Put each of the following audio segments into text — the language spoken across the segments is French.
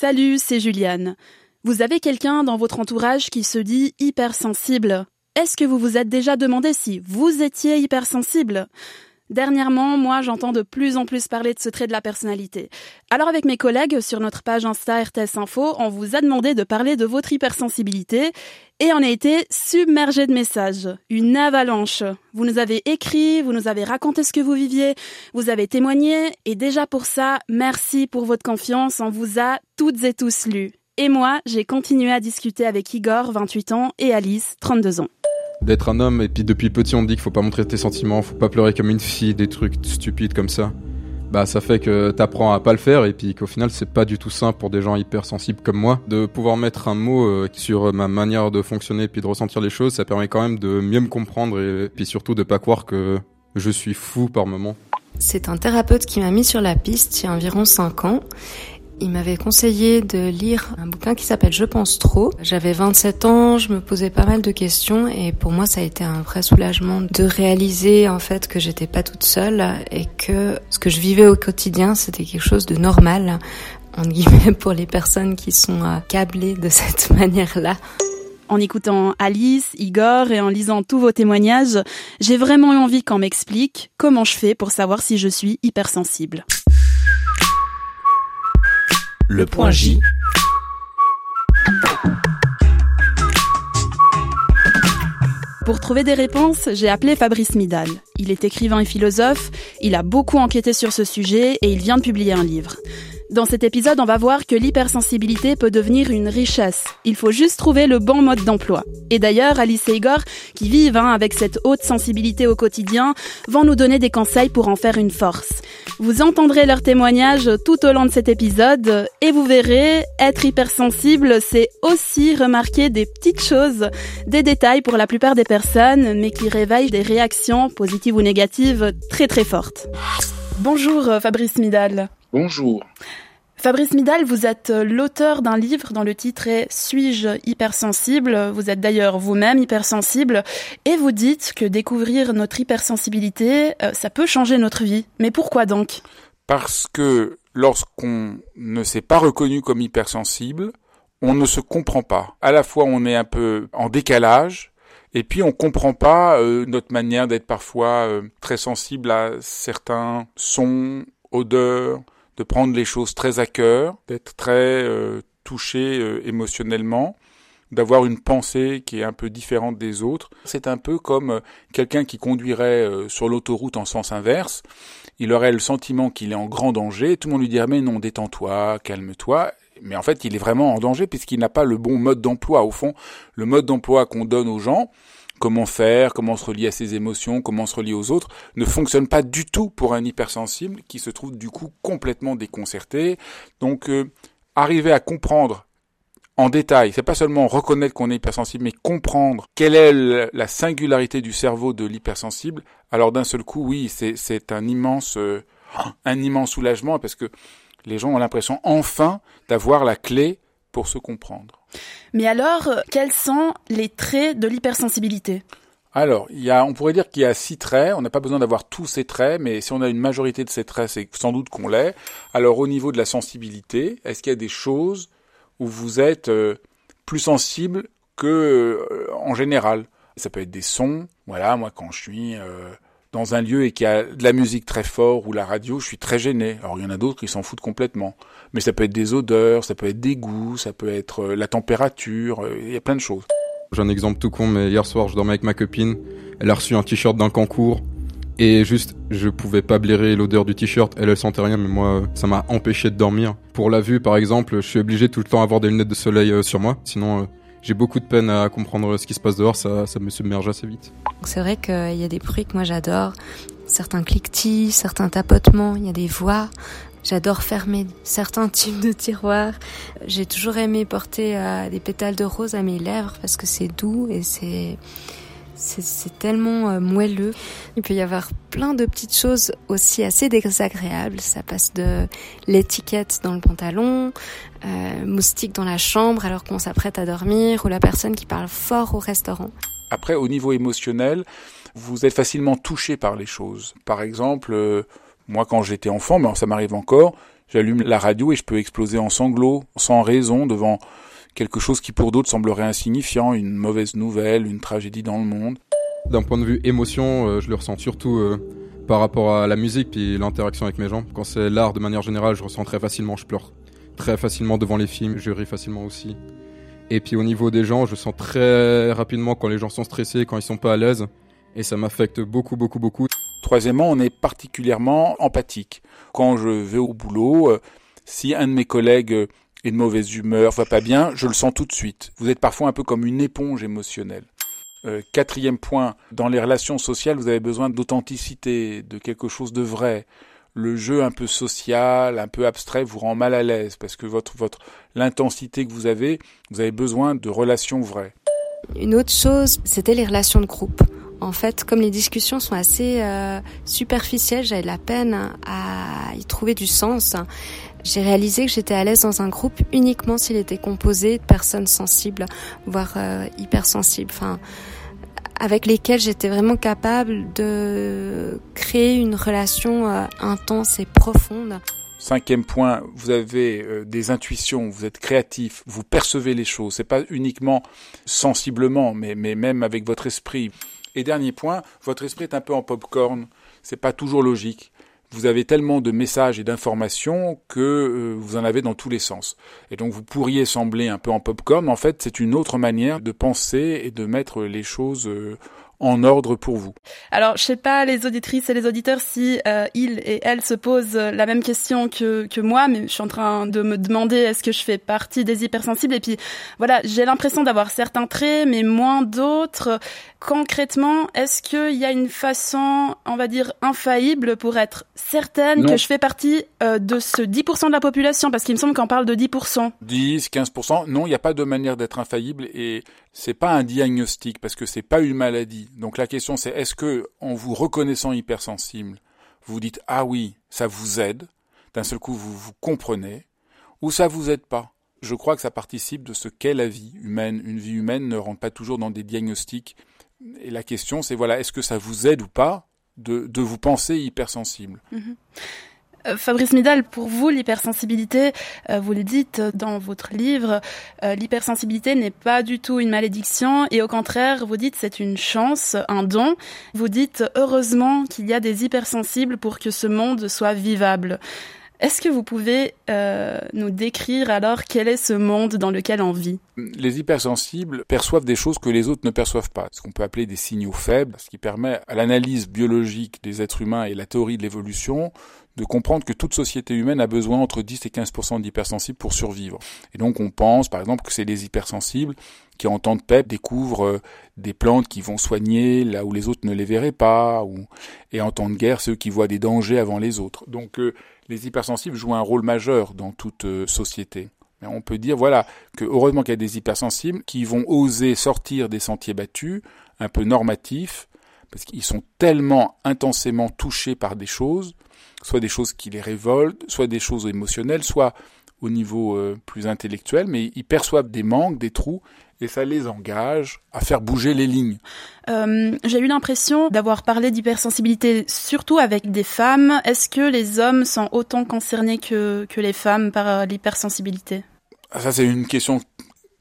Salut, c'est Juliane. Vous avez quelqu'un dans votre entourage qui se dit hypersensible. Est-ce que vous vous êtes déjà demandé si vous étiez hypersensible? Dernièrement, moi, j'entends de plus en plus parler de ce trait de la personnalité. Alors avec mes collègues sur notre page Insta RTS Info, on vous a demandé de parler de votre hypersensibilité et on a été submergé de messages, une avalanche. Vous nous avez écrit, vous nous avez raconté ce que vous viviez, vous avez témoigné et déjà pour ça, merci pour votre confiance, on vous a toutes et tous lus. Et moi, j'ai continué à discuter avec Igor, 28 ans, et Alice, 32 ans d'être un homme et puis depuis petit on te dit qu'il faut pas montrer tes sentiments, faut pas pleurer comme une fille, des trucs stupides comme ça. Bah ça fait que t'apprends à pas le faire et puis qu'au final c'est pas du tout simple pour des gens hypersensibles comme moi de pouvoir mettre un mot euh, sur ma manière de fonctionner puis de ressentir les choses, ça permet quand même de mieux me comprendre et puis surtout de pas croire que je suis fou par moment. C'est un thérapeute qui m'a mis sur la piste il y a environ 5 ans il m'avait conseillé de lire un bouquin qui s'appelle Je pense trop. J'avais 27 ans, je me posais pas mal de questions et pour moi ça a été un vrai soulagement de réaliser en fait que j'étais pas toute seule et que ce que je vivais au quotidien c'était quelque chose de normal en guillemets pour les personnes qui sont euh, câblées de cette manière-là. En écoutant Alice, Igor et en lisant tous vos témoignages, j'ai vraiment eu envie qu'on m'explique comment je fais pour savoir si je suis hypersensible. Le point J. Pour trouver des réponses, j'ai appelé Fabrice Midal. Il est écrivain et philosophe, il a beaucoup enquêté sur ce sujet et il vient de publier un livre. Dans cet épisode, on va voir que l'hypersensibilité peut devenir une richesse. Il faut juste trouver le bon mode d'emploi. Et d'ailleurs, Alice et Igor, qui vivent hein, avec cette haute sensibilité au quotidien, vont nous donner des conseils pour en faire une force. Vous entendrez leurs témoignages tout au long de cet épisode et vous verrez, être hypersensible, c'est aussi remarquer des petites choses, des détails pour la plupart des personnes, mais qui réveillent des réactions positives ou négatives très très fortes. Bonjour Fabrice Midal. Bonjour. Fabrice Midal, vous êtes l'auteur d'un livre dont le titre est Suis-je hypersensible? Vous êtes d'ailleurs vous-même hypersensible et vous dites que découvrir notre hypersensibilité, euh, ça peut changer notre vie. Mais pourquoi donc? Parce que lorsqu'on ne s'est pas reconnu comme hypersensible, on ne se comprend pas. À la fois on est un peu en décalage et puis on comprend pas euh, notre manière d'être parfois euh, très sensible à certains sons, odeurs, de prendre les choses très à cœur, d'être très euh, touché euh, émotionnellement, d'avoir une pensée qui est un peu différente des autres. C'est un peu comme euh, quelqu'un qui conduirait sur l'autoroute en sens inverse. Il aurait le sentiment qu'il est en grand danger. Tout le monde lui dirait mais non, détends-toi, calme-toi. Mais en fait, il est vraiment en danger puisqu'il n'a pas le bon mode d'emploi. Au fond, le mode d'emploi qu'on donne aux gens, comment faire, comment se relier à ses émotions, comment se relier aux autres, ne fonctionne pas du tout pour un hypersensible qui se trouve du coup complètement déconcerté. Donc euh, arriver à comprendre en détail, c'est pas seulement reconnaître qu'on est hypersensible, mais comprendre quelle est la singularité du cerveau de l'hypersensible. Alors d'un seul coup, oui, c'est un immense, euh, un immense soulagement parce que les gens ont l'impression enfin d'avoir la clé pour se comprendre. Mais alors, quels sont les traits de l'hypersensibilité? Alors, il y a, on pourrait dire qu'il y a six traits. On n'a pas besoin d'avoir tous ces traits, mais si on a une majorité de ces traits, c'est sans doute qu'on l'est. Alors, au niveau de la sensibilité, est-ce qu'il y a des choses où vous êtes euh, plus sensible que euh, en général? Ça peut être des sons. Voilà, moi, quand je suis euh, dans un lieu et qu'il y a de la musique très fort ou la radio, je suis très gêné. Alors il y en a d'autres qui s'en foutent complètement. Mais ça peut être des odeurs, ça peut être des goûts, ça peut être euh, la température, euh, il y a plein de choses. J'ai un exemple tout con, mais hier soir je dormais avec ma copine, elle a reçu un t-shirt d'un concours, et juste je pouvais pas blairer l'odeur du t-shirt, elle elle sentait rien, mais moi ça m'a empêché de dormir. Pour la vue par exemple, je suis obligé tout le temps d'avoir des lunettes de soleil euh, sur moi, sinon j'ai beaucoup de peine à comprendre ce qui se passe dehors, ça, ça me submerge assez vite. C'est vrai qu'il y a des bruits que moi j'adore, certains cliquetis, certains tapotements, il y a des voix. J'adore fermer certains types de tiroirs. J'ai toujours aimé porter euh, des pétales de rose à mes lèvres parce que c'est doux et c'est c'est tellement euh, moelleux. Il peut y avoir plein de petites choses aussi assez désagréables. Ça passe de l'étiquette dans le pantalon, euh, moustique dans la chambre alors qu'on s'apprête à dormir, ou la personne qui parle fort au restaurant. Après, au niveau émotionnel, vous êtes facilement touché par les choses. Par exemple, euh, moi quand j'étais enfant, mais ça m'arrive encore, J'allume la radio et je peux exploser en sanglots, sans raison, devant quelque chose qui pour d'autres semblerait insignifiant, une mauvaise nouvelle, une tragédie dans le monde. D'un point de vue émotion, euh, je le ressens surtout euh, par rapport à la musique puis l'interaction avec mes gens. Quand c'est l'art de manière générale, je ressens très facilement, je pleure très facilement devant les films, je ris facilement aussi. Et puis au niveau des gens, je sens très rapidement quand les gens sont stressés, quand ils sont pas à l'aise, et ça m'affecte beaucoup, beaucoup, beaucoup. Troisièmement, on est particulièrement empathique. Quand je vais au boulot, euh, si un de mes collègues est de mauvaise humeur, va pas bien, je le sens tout de suite. Vous êtes parfois un peu comme une éponge émotionnelle. Euh, quatrième point, dans les relations sociales, vous avez besoin d'authenticité, de quelque chose de vrai. Le jeu un peu social, un peu abstrait vous rend mal à l'aise parce que votre, votre, l'intensité que vous avez, vous avez besoin de relations vraies. Une autre chose, c'était les relations de groupe. En fait, comme les discussions sont assez euh, superficielles, j'avais la peine à y trouver du sens. J'ai réalisé que j'étais à l'aise dans un groupe uniquement s'il était composé de personnes sensibles, voire euh, hypersensibles, enfin, avec lesquelles j'étais vraiment capable de créer une relation euh, intense et profonde. Cinquième point, vous avez euh, des intuitions, vous êtes créatif, vous percevez les choses. C'est pas uniquement sensiblement, mais, mais même avec votre esprit. Et dernier point, votre esprit est un peu en popcorn. C'est pas toujours logique vous avez tellement de messages et d'informations que euh, vous en avez dans tous les sens. Et donc vous pourriez sembler un peu en popcorn, mais en fait c'est une autre manière de penser et de mettre les choses euh, en ordre pour vous. Alors, je sais pas les auditrices et les auditeurs si euh, ils et elles se posent la même question que que moi, mais je suis en train de me demander est-ce que je fais partie des hypersensibles? Et puis voilà, j'ai l'impression d'avoir certains traits mais moins d'autres. Concrètement, est-ce qu'il y a une façon, on va dire infaillible pour être certaine que je fais partie euh, de ce 10% de la population? Parce qu'il me semble qu'on parle de 10%. 10, 15%. Non, il n'y a pas de manière d'être infaillible et c'est pas un diagnostic parce que c'est pas une maladie. Donc la question c'est est-ce que en vous reconnaissant hypersensible, vous dites ah oui, ça vous aide, d'un seul coup vous vous comprenez, ou ça vous aide pas? Je crois que ça participe de ce qu'est la vie humaine. Une vie humaine ne rentre pas toujours dans des diagnostics. Et la question c'est voilà, est-ce que ça vous aide ou pas de, de vous penser hypersensible? Mhm. Euh, Fabrice Midal, pour vous, l'hypersensibilité, euh, vous le dites dans votre livre, euh, l'hypersensibilité n'est pas du tout une malédiction et au contraire, vous dites c'est une chance, un don. Vous dites heureusement qu'il y a des hypersensibles pour que ce monde soit vivable. Est-ce que vous pouvez nous décrire alors quel est ce monde dans lequel on vit? Les hypersensibles perçoivent des choses que les autres ne perçoivent pas, ce qu'on peut appeler des signaux faibles, ce qui permet à l'analyse biologique des êtres humains et la théorie de l'évolution de comprendre que toute société humaine a besoin entre 10 et 15% d'hypersensibles pour survivre. Et donc on pense par exemple que c'est les hypersensibles qui en temps de paix découvrent euh, des plantes qui vont soigner là où les autres ne les verraient pas, ou, et en temps de guerre ceux qui voient des dangers avant les autres. Donc euh, les hypersensibles jouent un rôle majeur dans toute euh, société. Mais on peut dire voilà que heureusement qu'il y a des hypersensibles qui vont oser sortir des sentiers battus, un peu normatifs, parce qu'ils sont tellement intensément touchés par des choses soit des choses qui les révoltent, soit des choses émotionnelles, soit au niveau euh, plus intellectuel, mais ils perçoivent des manques, des trous, et ça les engage à faire bouger les lignes. Euh, J'ai eu l'impression d'avoir parlé d'hypersensibilité surtout avec des femmes. Est-ce que les hommes sont autant concernés que, que les femmes par euh, l'hypersensibilité? Ça, c'est une question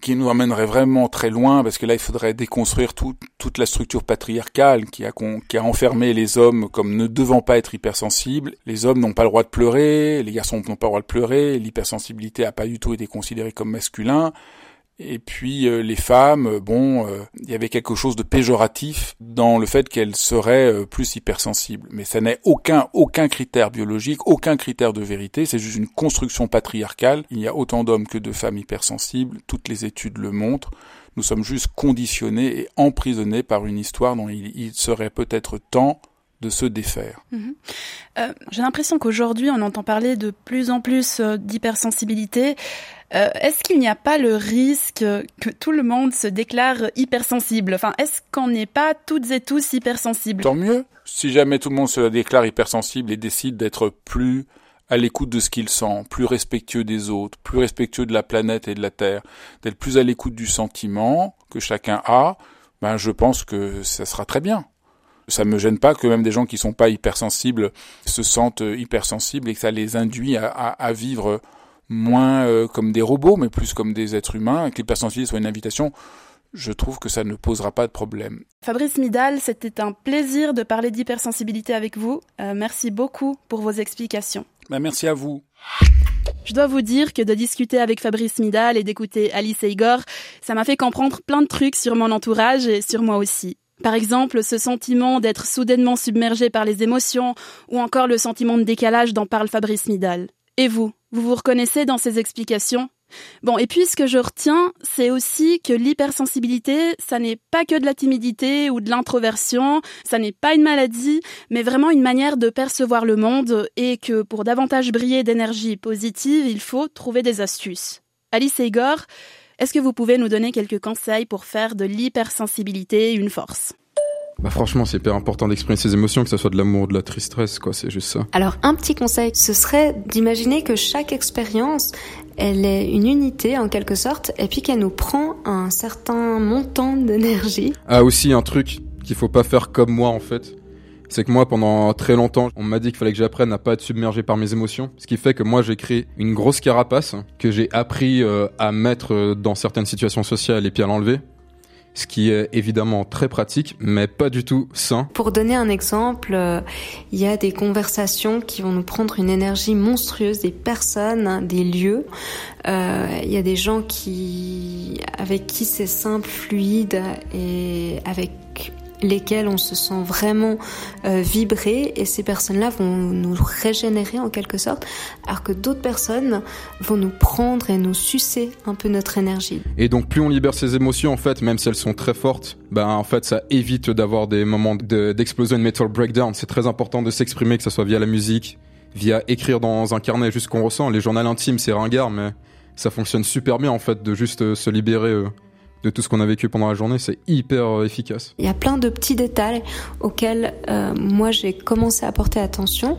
qui nous amènerait vraiment très loin, parce que là, il faudrait déconstruire toute la structure patriarcale qui a, qui a enfermé les hommes comme ne devant pas être hypersensibles. Les hommes n'ont pas le droit de pleurer, les garçons n'ont pas le droit de pleurer, l'hypersensibilité n'a pas du tout été considérée comme masculin. Et puis euh, les femmes, euh, bon, euh, il y avait quelque chose de péjoratif dans le fait qu'elles seraient plus hypersensibles. Mais ça n'est aucun aucun critère biologique, aucun critère de vérité. C'est juste une construction patriarcale. Il y a autant d'hommes que de femmes hypersensibles. Toutes les études le montrent. Nous sommes juste conditionnés et emprisonnés par une histoire dont il, serait peut-être temps de se défaire. Mhm. J'ai l'impression qu'aujourd'hui on entend parler de plus en plus d'hypersensibilité. Euh, est-ce qu'il n'y a pas le risque que tout le monde se déclare hypersensible? Enfin, est-ce qu'on n'est pas toutes et tous hypersensibles? Tant mieux. Si jamais tout le monde se déclare hypersensible et décide d'être plus à l'écoute de ce qu'il sent, plus respectueux des autres, plus respectueux de la planète et de la Terre, d'être plus à l'écoute du sentiment que chacun a, ben je pense que ça sera très bien. Ça me gêne pas que même des gens qui sont pas hypersensibles se sentent hypersensibles et que ça les induit à, à, vivre moins euh, comme des robots, mais plus comme des êtres humains, que l'hypersensibilité soit une invitation je trouve que ça ne posera pas de problème. Fabrice Midal, c'était un plaisir de parler d'hypersensibilité avec vous. Euh, merci beaucoup pour vos explications. Ben, merci à vous. Je dois vous dire que de discuter avec Fabrice Midal et d'écouter Alice et Igor, ça m'a fait comprendre plein de trucs sur mon entourage et sur moi aussi. Par exemple, ce sentiment d'être soudainement submergé par les émotions, ou encore le sentiment de décalage dont parle Fabrice Midal. Et vous, vous vous reconnaissez dans ces explications? Bon, et puis ce que je retiens, c'est aussi que l'hypersensibilité, ça n'est pas que de la timidité ou de l'introversion, ça n'est pas une maladie, mais vraiment une manière de percevoir le monde et que pour davantage briller d'énergie positive, il faut trouver des astuces. Alice et Igor, est-ce que vous pouvez nous donner quelques conseils pour faire de l'hypersensibilité une force? Bah franchement, c'est hyper important d'exprimer ses émotions, que ce soit de l'amour, de la tristesse, quoi, c'est juste ça. Alors, un petit conseil, ce serait d'imaginer que chaque expérience, elle est une unité en quelque sorte, et puis qu'elle nous prend un certain montant d'énergie. Ah aussi un truc qu'il faut pas faire comme moi en fait. C'est que moi, pendant très longtemps, on m'a dit qu'il fallait que j'apprenne à pas être submergé par mes émotions. Ce qui fait que moi, j'ai créé une grosse carapace que j'ai appris euh, à mettre euh, dans certaines situations sociales et puis à l'enlever ce qui est évidemment très pratique, mais pas du tout sain. Pour donner un exemple, euh, il y a des conversations qui vont nous prendre une énergie monstrueuse, des personnes, des lieux. Il y a des gens qui, avec qui c'est simple, fluide et avec lesquels on se sent vraiment euh, vibrer et ces personnes-là vont nous régénérer en quelque sorte, alors que d'autres personnes vont nous prendre et nous sucer un peu notre énergie. Et donc plus on libère ses émotions en fait, même si elles sont très fortes, ben en fait ça évite d'avoir des moments d'explosion de, mental breakdown. C'est très important de s'exprimer, que ce soit via la musique, via écrire dans un carnet juste qu'on ressent. Les journaux intimes c'est ringard, mais ça fonctionne super bien en fait de juste euh, se libérer. Euh, de tout ce qu'on a vécu pendant la journée, c'est hyper euh, efficace. Il y a plein de petits détails auxquels euh, moi j'ai commencé à porter attention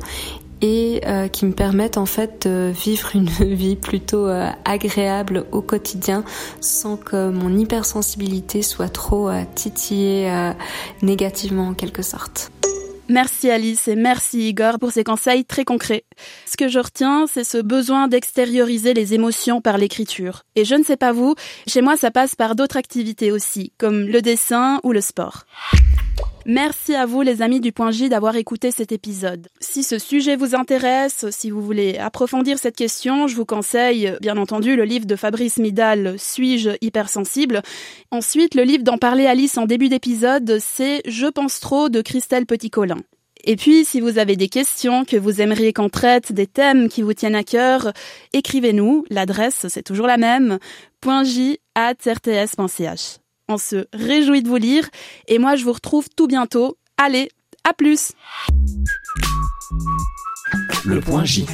et euh, qui me permettent en fait de vivre une vie plutôt agréable au quotidien sans que mon hypersensibilité soit trop titillée négativement en quelque sorte. Merci Alice et merci Igor pour ces conseils très concrets. Ce que je retiens, c'est ce besoin d'extérioriser les émotions par l'écriture. Et je ne sais pas vous, chez moi ça passe par d'autres activités aussi, comme le dessin ou le sport. Merci à vous les amis du Point J d'avoir écouté cet épisode. Si ce sujet vous intéresse, si vous voulez approfondir cette question, je vous conseille bien entendu le livre de Fabrice Midal, Suis-je hypersensible? Ensuite, le livre d'en parler Alice en début d'épisode, c'est Je pense trop de Christelle Petit-Colin. Et puis, si vous avez des questions, que vous aimeriez qu'on traite, des thèmes qui vous tiennent à cœur, écrivez-nous. L'adresse, c'est toujours la même, .j@rts.ch. On se réjouit de vous lire et moi je vous retrouve tout bientôt. Allez, à plus Le point J.